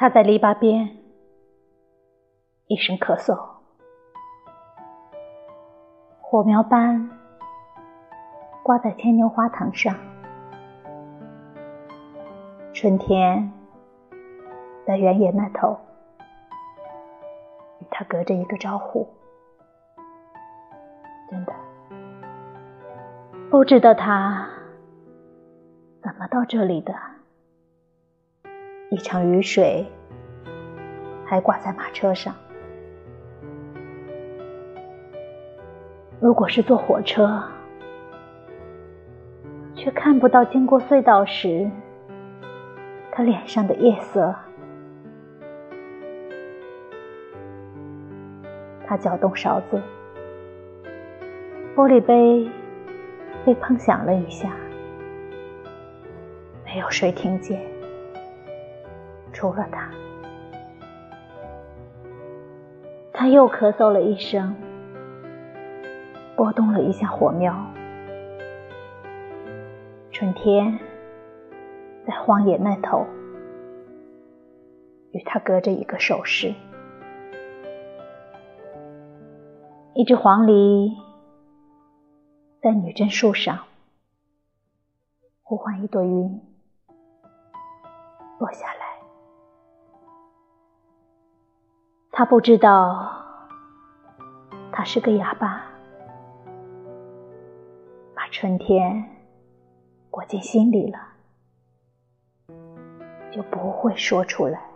他在篱笆边一声咳嗽，火苗般挂在牵牛花藤上。春天在原野那头，与他隔着一个招呼。真的。不知道他怎么到这里的。一场雨水还挂在马车上。如果是坐火车，却看不到经过隧道时他脸上的夜色。他搅动勺子，玻璃杯被碰响了一下，没有谁听见。除了他，他又咳嗽了一声，拨动了一下火苗。春天在荒野那头，与他隔着一个手势。一只黄鹂在女贞树上呼唤一朵云落下来。他不知道，他是个哑巴，把春天裹进心里了，就不会说出来。